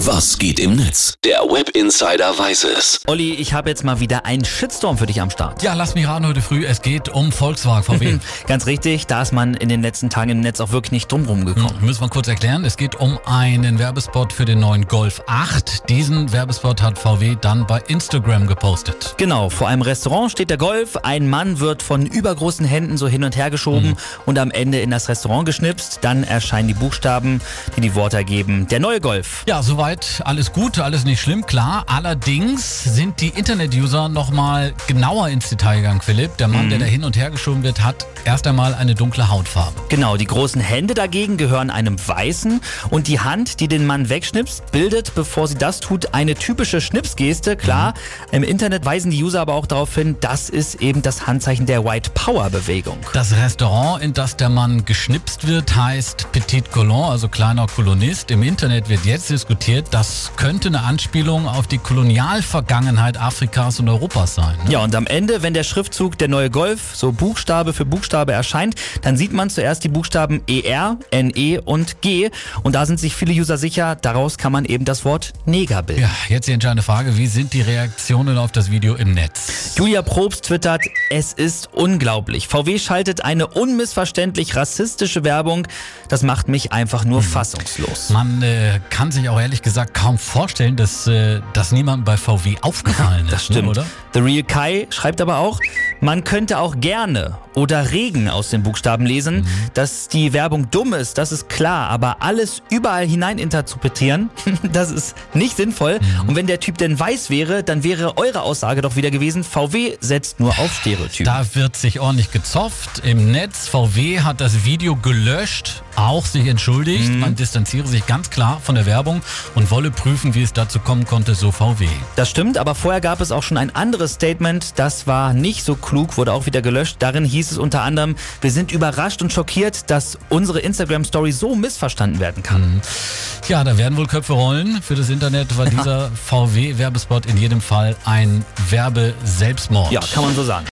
Was geht im Netz? Der Web Insider weiß es. Olli, ich habe jetzt mal wieder einen Shitstorm für dich am Start. Ja, lass mich raten heute früh. Es geht um Volkswagen VW. Ganz richtig, da ist man in den letzten Tagen im Netz auch wirklich nicht drum rumgekommen. Müssen wir kurz erklären. Es geht um einen Werbespot für den neuen Golf 8. Diesen Werbespot hat VW dann bei Instagram gepostet. Genau, vor einem Restaurant steht der Golf, ein Mann wird von übergroßen Händen so hin und her geschoben und am Ende in das Restaurant geschnipst. Dann erscheinen die Buchstaben, die die Worte ergeben. Der neue Golf. Ja, soweit alles gut, alles nicht schlimm, klar. Allerdings sind die Internet-User nochmal genauer ins Detail gegangen, Philipp. Der Mann, der da hin und her geschoben wird, hat erst einmal eine dunkle Hautfarbe. Genau, die großen Hände dagegen gehören einem Weißen und die Hand, die den Mann wegschnipst, bildet, bevor sie das tut, eine typische Schnipsgeste. Klar, im Internet weisen die User aber auch darauf hin, das ist eben das Handzeichen der White Power Bewegung. Das Restaurant, in das der Mann geschnipst wird, heißt Petit Colon, also kleiner Kolonist. Im Internet wird jetzt diskutiert, das könnte eine Anspielung auf die Kolonialvergangenheit Afrikas und Europas sein. ne? Ja, und am Ende, wenn der Schriftzug der neue Golf so Buchstabe für Buchstabe erscheint, dann sieht man zuerst die Buchstaben ER, NE und G. Und da sind sich viele User sicher, daraus kann man eben das Wort Neger bilden. Ja, jetzt die entscheidende Frage, wie sind die Reaktionen auf das Video im Netz? Julia Probst twittert, es ist unglaublich. VW schaltet eine unmissverständlich rassistische Werbung. Das macht mich einfach nur fassungslos. Man äh, kann sich auch ehrlich gesagt kaum vorstellen, dass äh, das niemandem bei VW aufgefallen ist. Das stimmt. Ne, oder? The Real Kai schreibt aber auch, man könnte auch gerne oder Regen aus den Buchstaben lesen. Mhm. Dass die Werbung dumm ist, das ist klar, aber alles überall hinein interpretieren, das ist nicht sinnvoll. Mhm. Und wenn der Typ denn weiß wäre, dann wäre eure Aussage doch wieder gewesen, VW setzt nur auf Stereotypen. Da wird sich ordentlich gezofft im Netz. VW hat das Video gelöscht, auch sich entschuldigt. Mhm. Man distanziere sich ganz klar von der Werbung und wolle prüfen, wie es dazu kommen konnte, so VW. Das stimmt, aber vorher gab es auch schon ein anderes Statement, das war nicht so klug, wurde auch wieder gelöscht. Darin hieß es unter anderem, wir sind überrascht und schockiert, dass unsere Instagram-Story so missverstanden werden kann. Ja, da werden wohl Köpfe rollen für das Internet, weil dieser VW-Werbespot in jedem Fall ein Werbe-Selbstmord. Ja, kann man so sagen.